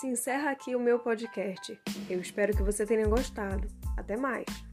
se encerra aqui o meu podcast. Eu espero que você tenha gostado. Até mais!